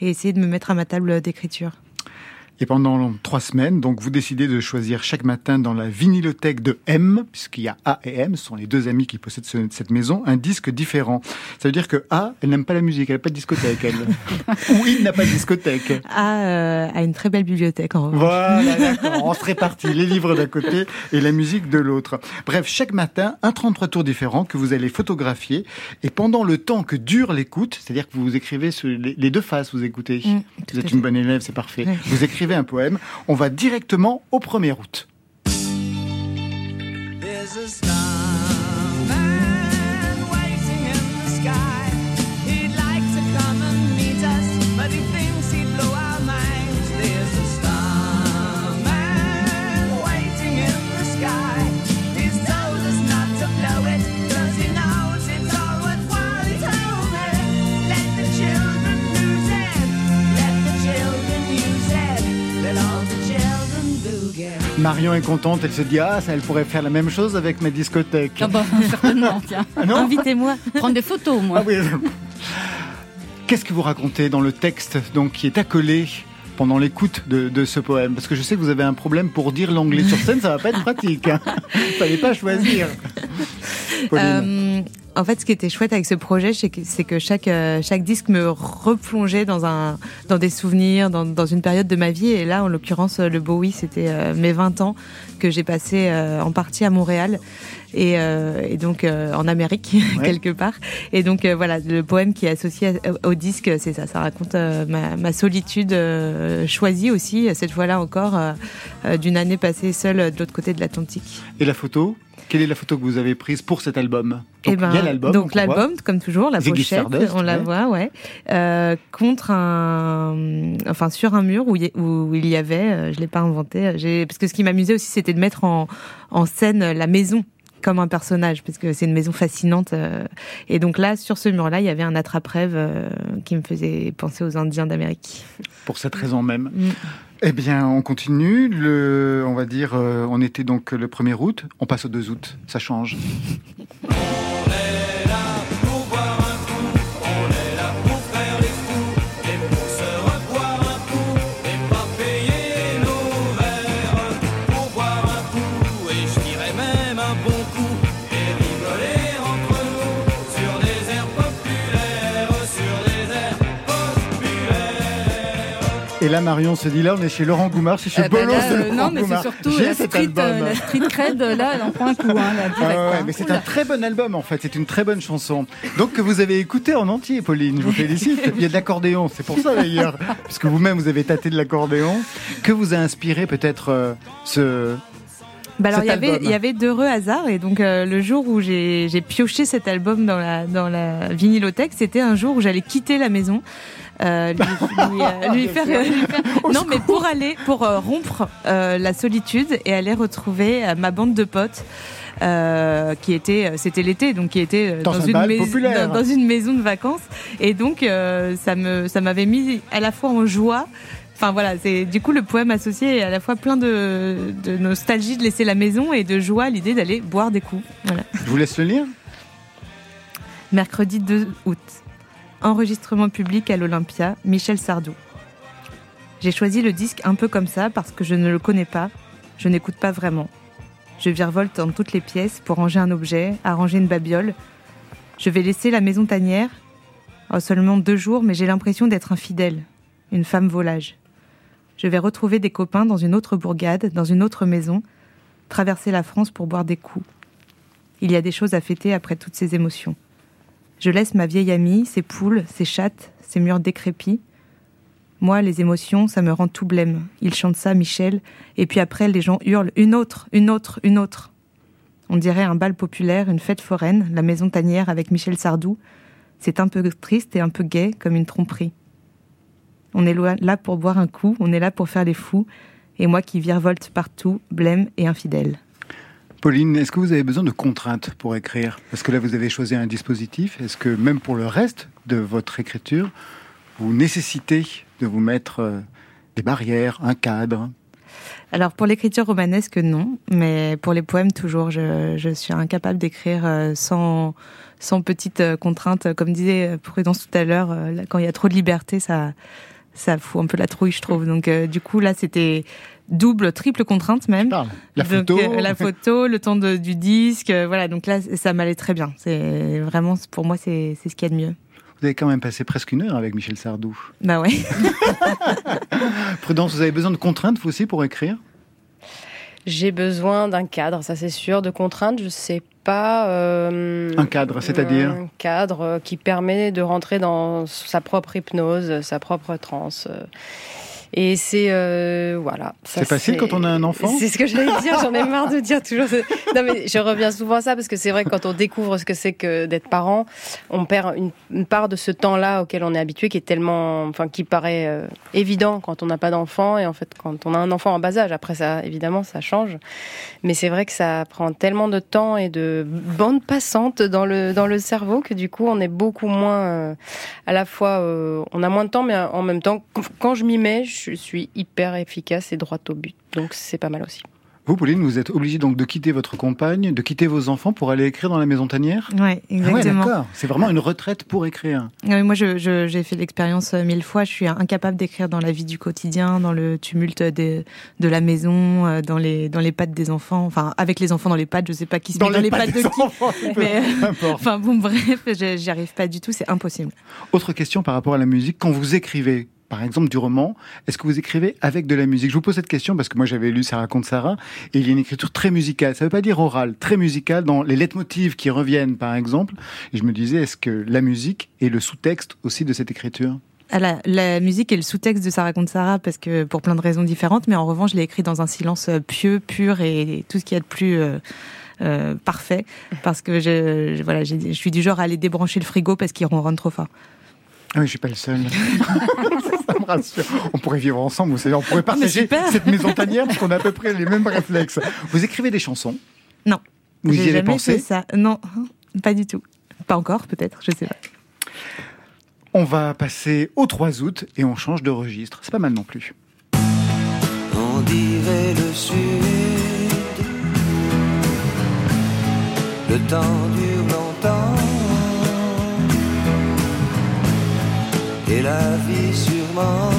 et essayer de me mettre à ma table d'écriture. Et pendant trois semaines, donc vous décidez de choisir chaque matin dans la vinylothèque de M, puisqu'il y a A et M, ce sont les deux amis qui possèdent ce- cette maison, un disque différent. Ça veut dire que A, elle n'aime pas la musique, elle n'a pas de discothèque, elle. Ou il n'a pas de discothèque. A euh, a une très belle bibliothèque en revanche. Voilà, d'accord. On se répartit les livres d'un côté et la musique de l'autre. Bref, chaque matin, un 33 tours différent que vous allez photographier. Et pendant le temps que dure l'écoute, c'est-à-dire que vous écrivez sur les deux faces, vous écoutez. Mm, vous êtes une bonne élève, c'est parfait. Vous écrivez un poème. On va directement au 1er août. Marion est contente, elle se dit ah ça, elle pourrait faire la même chose avec ma discothèque. Ah bah, certainement, tiens. Ah Invitez-moi. Prendre des photos, moi. Ah oui. Qu'est-ce que vous racontez dans le texte donc qui est accolé pendant l'écoute de, de ce poème? Parce que je sais que vous avez un problème pour dire l'anglais sur scène, ça va pas être pratique. Hein. Fallait pas choisir. Euh, en fait, ce qui était chouette avec ce projet, c'est que, euh, chaque disque me replongeait dans, un, dans des souvenirs, dans, dans une période de ma vie. Et là, en l'occurrence, le Bowie, c'était euh, mes 20 ans que j'ai passé euh, en partie à Montréal et, euh, et donc euh, en Amérique, Ouais. quelque part. Et donc, voilà, le poème qui est associé au disque, c'est ça. Ça raconte ma, ma solitude choisie aussi, cette fois-là encore, d'une année passée seule de l'autre côté de l'Atlantique. Et la photo Quelle est la photo que vous avez prise pour cet album? Eh Donc, ben, il y a l'album. Donc l'album, comme toujours, la Ziggy pochette, Stardust, on la ouais. voit, ouais, euh, contre un, enfin sur un mur où il y, où il y avait, euh, je l'ai pas inventé, parce que ce qui m'amusait aussi, c'était de mettre en, en scène la maison comme un personnage, parce que c'est une maison fascinante. euh. Et donc là, sur ce mur-là, il y avait un attrape-rêve euh, qui me faisait penser aux Indiens d'Amérique. Pour cette raison même. Mm. Eh bien, on continue. Le, on va dire, euh, on était donc le 1er août, on passe au 2 août. Ça change. Et Et là, Marion se dit là, on est chez Laurent Goumard, c'est chez Eh ben Bolos là, de euh, Laurent non, mais c'est surtout J'ai la cet street, album. euh, la street cred, là, elle en prend un coup, hein, là, direct. Ah ouais, hein. mais c'est un très bon album en fait, c'est une très bonne chanson. Donc que vous avez écouté en entier, Pauline, je vous félicite. Il y a de l'accordéon, c'est pour ça d'ailleurs, puisque vous-même vous avez tâté de l'accordéon. Que vous a inspiré peut-être euh, ce. Bah alors, il y, avait, il y avait d'heureux hasards. Et donc, euh, le jour où j'ai j'ai pioché cet album dans la, dans la vinylothèque, c'était un jour où j'allais quitter la maison. Euh, lui, lui, euh, lui faire, lui faire- non mais pour aller pour euh, rompre euh, la solitude et aller retrouver euh, ma bande de potes euh, qui était c'était l'été donc qui était Dans dans, un une bal mais- populaire. dans, dans une maison de vacances et donc euh, ça me ça m'avait mis à la fois en joie Enfin voilà, c'est du coup le poème associé est à la fois plein de, de nostalgie de laisser la maison et de joie à l'idée d'aller boire des coups. Voilà. Je vous laisse le lire. Mercredi 2 août. Enregistrement public à l'Olympia, Michel Sardou. J'ai choisi le disque un peu comme ça parce que je ne le connais pas, je n'écoute pas vraiment. Je virevolte dans toutes les pièces pour ranger un objet, arranger une babiole. Je vais laisser la maison tanière. Oh, seulement deux jours, mais j'ai l'impression d'être infidèle, une femme volage. Je vais retrouver des copains dans une autre bourgade, dans une autre maison, traverser la France pour boire des coups. Il y a des choses à fêter après toutes ces émotions. Je laisse ma vieille amie, ses poules, ses chattes, ses murs décrépits. Moi, les émotions, ça me rend tout blême. Il chante ça, Michel, et puis après, les gens hurlent une autre, une autre, une autre. On dirait un bal populaire, une fête foraine, la maison tanière avec Michel Sardou. C'est un peu triste et un peu gai, comme une tromperie. On est là pour boire un coup, on est là pour faire les fous, et moi qui virevolte partout, blême et infidèle. Pauline, est-ce que vous avez besoin de contraintes pour écrire? Parce que là, vous avez choisi un dispositif. Est-ce que même pour le reste de votre écriture, vous nécessitez de vous mettre euh, des barrières, un cadre? Alors pour l'écriture romanesque, non, mais pour les poèmes, toujours, je, suis incapable d'écrire euh, sans, sans petites euh, contraintes. Comme disait Prudence tout à l'heure, quand il y a trop de liberté, ça, ça fout un peu la trouille, je trouve. Donc du coup, là, c'était double, triple contrainte même. La Donc, photo. euh, la photo, le temps de- du disque, euh, voilà. Donc là, ça m'allait très bien. C'est vraiment, pour moi, c'est c'est ce qu'il y a de mieux. Vous avez quand même passé presque une heure avec Michel Sardou. Bah ouais. Prudence, vous avez besoin de contraintes, vous aussi, pour écrire? J'ai besoin d'un cadre, ça c'est sûr, de contraintes, je sais pas. euh, Un cadre, c'est-à-dire Un cadre qui permet de rentrer dans sa propre hypnose, sa propre transe. Et c'est euh, voilà. C'est facile quand on a un enfant? C'est ce que j'allais dire. J'en ai marre de dire toujours. Non mais je reviens souvent à ça parce que c'est vrai que quand on découvre ce que c'est que d'être parent, on perd une, une part de ce temps-là auquel on est habitué, qui est tellement, enfin, qui paraît euh, évident quand on n'a pas d'enfant et en fait quand on a un enfant en bas âge. Après ça, évidemment, ça change. Mais c'est vrai que ça prend tellement de temps et de bande passante dans le dans le cerveau que du coup on est beaucoup moins euh, à la fois euh, on a moins de temps mais en même temps quand je m'y mets je suis hyper efficace et droite au but donc c'est pas mal aussi. Vous, Pauline, vous êtes obligée donc de quitter votre compagne, de quitter vos enfants pour aller écrire dans la maison tanière? Ouais, Ah ouais, exactement. d'accord. C'est vraiment une retraite pour écrire. Ah oui, moi, je- je- j'ai fait l'expérience euh, mille fois. Je suis incapable d'écrire dans la vie du quotidien, dans le tumulte des- de la maison, euh, dans les dans les pattes des enfants. Enfin, avec les enfants dans les pattes, je sais pas qui se met dans les pattes de des qui. enfants, Mais, peu importe. enfin bon, bref, je- j'y arrive pas du tout. C'est impossible. Autre question par rapport à la musique. Quand vous écrivez, par exemple, du roman, est-ce que vous écrivez avec de la musique? Je vous pose cette question parce que moi j'avais lu Ça raconte Sarah et il y a une écriture très musicale. Ça veut pas dire orale, très musicale dans les leitmotivs qui reviennent, par exemple. Et je me disais, est-ce que la musique est le sous-texte aussi de cette écriture? Ah, La, musique est le sous-texte de Ça raconte Sarah parce que pour plein de raisons différentes, mais en revanche, je l'ai écrit dans un silence euh, pieux, pur et tout ce qu'il y a de plus euh, euh, parfait. Parce que je, voilà, je suis du genre à aller débrancher le frigo parce qu'il ronronne trop fort. Ah oui, je suis pas le seul. ça me rassure. On pourrait vivre ensemble, vous savez, on pourrait Ah, partager cette maison tanière parce qu'on a à peu près les mêmes réflexes. Vous écrivez des chansons? Non. Vous y J'ai avez jamais pensé? fait ça. Non, pas du tout. Pas encore, peut-être, je sais pas. On va passer au 3 août et on change de registre. C'est pas mal non plus. On dirait le sud. Le temps dure Et la vie sûrement.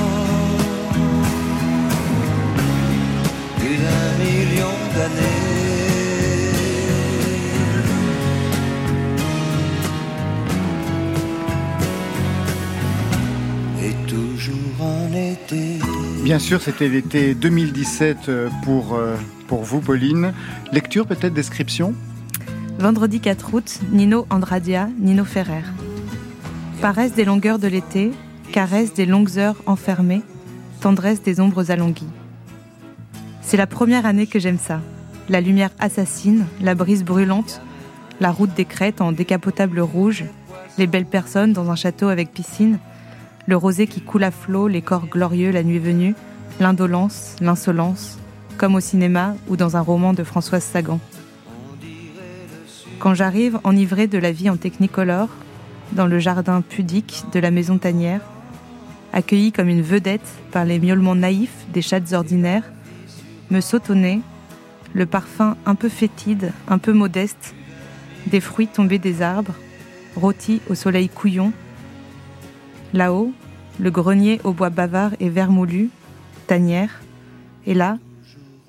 Plus d'un million d'années. Et toujours en été. Bien sûr, c'était l'été 2017 euh, pour, euh, pour vous, Pauline. Lecture, peut-être, description? Vendredi 4 août, Nino Andradia, Nino Ferrer. Paresse des longueurs de l'été, caresse des longues heures enfermées, tendresse des ombres alanguies. C'est la première année que j'aime ça. La lumière assassine, la brise brûlante, la route des crêtes en décapotable rouge, les belles personnes dans un château avec piscine, le rosé qui coule à flot, les corps glorieux la nuit venue, l'indolence, l'insolence, comme au cinéma ou dans un roman de Françoise Sagan. Quand j'arrive enivré de la vie en technicolore, dans le jardin pudique de la maison tanière, accueilli comme une vedette par les miaulements naïfs des chattes ordinaires, me saute au nez le parfum un peu fétide, un peu modeste, des fruits tombés des arbres, rôtis au soleil couillon. Là-haut, le grenier au bois bavard et vermoulu, tanière, et là,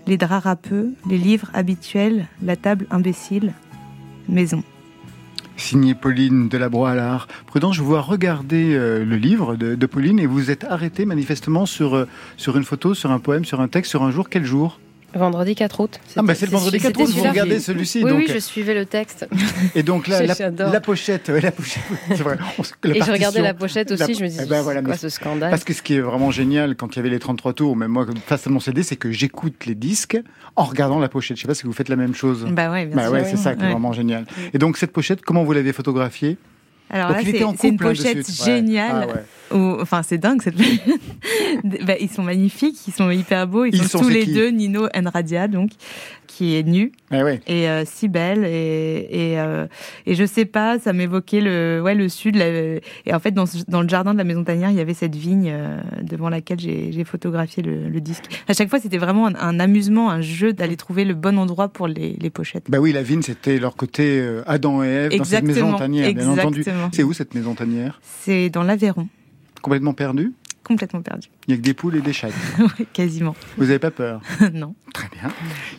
les draps râpeux, les livres habituels, la table imbécile, maison. Signé Pauline Delabroix-Allard. Prudence, je vous vois regarder euh, le livre de, de Pauline et vous êtes arrêté manifestement sur, euh, sur une photo, sur un poème, sur un texte, sur un jour. Quel jour? Vendredi 4 août. Ah bah c'est le vendredi 4 août, vous regardez celui-ci. Oui, donc, oui, je suivais le texte. Et donc la, la, pochette, ouais, la pochette, c'est vrai. On se- la Et je regardais la pochette aussi, la- je me dis, Eh ben voilà, c'est quoi mais- ce scandale Parce que ce qui est vraiment génial quand il y avait les 33 tours, même moi face à mon CD, c'est que j'écoute les disques en regardant la pochette. Je sais pas si vous faites la même chose. Bah ouais, bien Bah sûr. ouais, c'est ça qui est Ouais. vraiment génial. Et donc cette pochette, comment vous l'avez photographiée? Alors Donc, là, c'est une hein, pochette géniale. Où- enfin, c'est dingue cette bah, Ils sont magnifiques, ils sont hyper beaux. Ils, Ils sont, sont, tous les deux, Nino Enradia, donc, qui est nu ouais. et euh, si belle et et, euh, et je sais pas, ça m'évoquait le ouais le sud la- et en fait dans, ce- dans le jardin de la maison tanière il y avait cette vigne euh, devant laquelle j'ai photographié le, le disque. À chaque fois c'était vraiment un, un amusement, un jeu d'aller trouver le bon endroit pour les, les pochettes. Bah oui, la vigne, c'était leur côté euh, Adam et Ève dans cette maison tanière, bien entendu. C'est où cette maison tanière? C'est dans l'Aveyron, Complètement perdue complètement perdu, Il y a que des poules et des chats. Ouais, quasiment. Vous n'avez pas peur non. Très bien.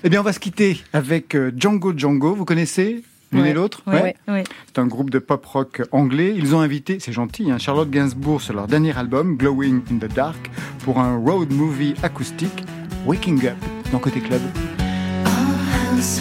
Eh bien, on va se quitter avec euh, Django Django. Vous connaissez l'une Ouais. et l'autre Ouais, ouais. Ouais. C'est un groupe de pop rock anglais. Ils ont invité, c'est gentil, hein, Charlotte Gainsbourg sur leur dernier album, Glowing in the Dark, pour un road movie acoustique, Waking Up, dans Côté Club. house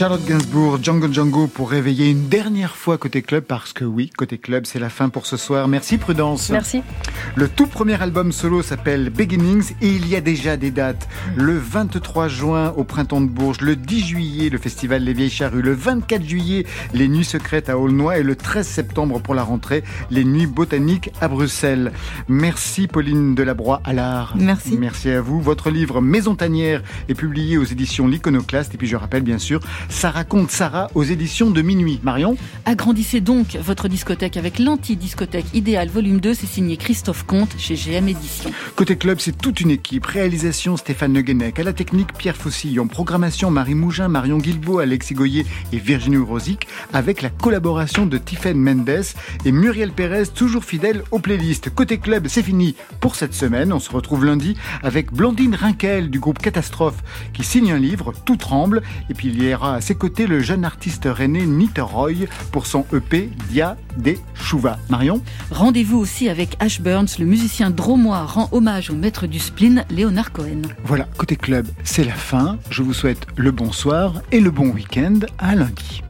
Charlotte Gainsbourg, Django Django pour réveiller une dernière fois côté club parce que oui, côté club, c'est la fin pour ce soir. Merci Prudence. Merci. Le tout premier album solo s'appelle Beginnings et il y a déjà des dates. Le 23 juin au Printemps de Bourges, le 10 juillet le festival Les Vieilles Charrues, le 24 juillet les Nuits Secrètes à Aulnoy et le 13 septembre pour la rentrée les Nuits Botaniques à Bruxelles. Merci Pauline Delabroix à l'art. Merci. Merci à vous. Votre livre Maison Tanière est publié aux éditions L'Iconoclaste et puis je rappelle bien sûr ça raconte Sarah aux éditions de Minuit. Marion? Agrandissez donc votre discothèque avec l'anti-discothèque idéale volume 2. C'est signé Christophe Chez GM. Côté club, c'est toute une équipe. Réalisation Stéphane Le. À la technique, Pierre Faucillon. Programmation Marie Mougin, Marion Guilbault, Alexis Goyer et Virginie Rosic. Avec la collaboration de Tiffen Mendes et Muriel Pérez, toujours fidèle aux playlists. Côté club, c'est fini pour cette semaine. On se retrouve lundi avec Blandine Rinkel du groupe Catastrophe qui signe un livre, Tout tremble. Et puis il y aura à ses côtés le jeune artiste René Niteroy pour son EP Dia des Chouva. Marion Rendez-vous aussi avec Ash Burns, le musicien dromois rend hommage au maître du spleen, Léonard Cohen. Voilà, côté club, c'est la fin. Je vous souhaite le bonsoir et le bon week-end. À lundi.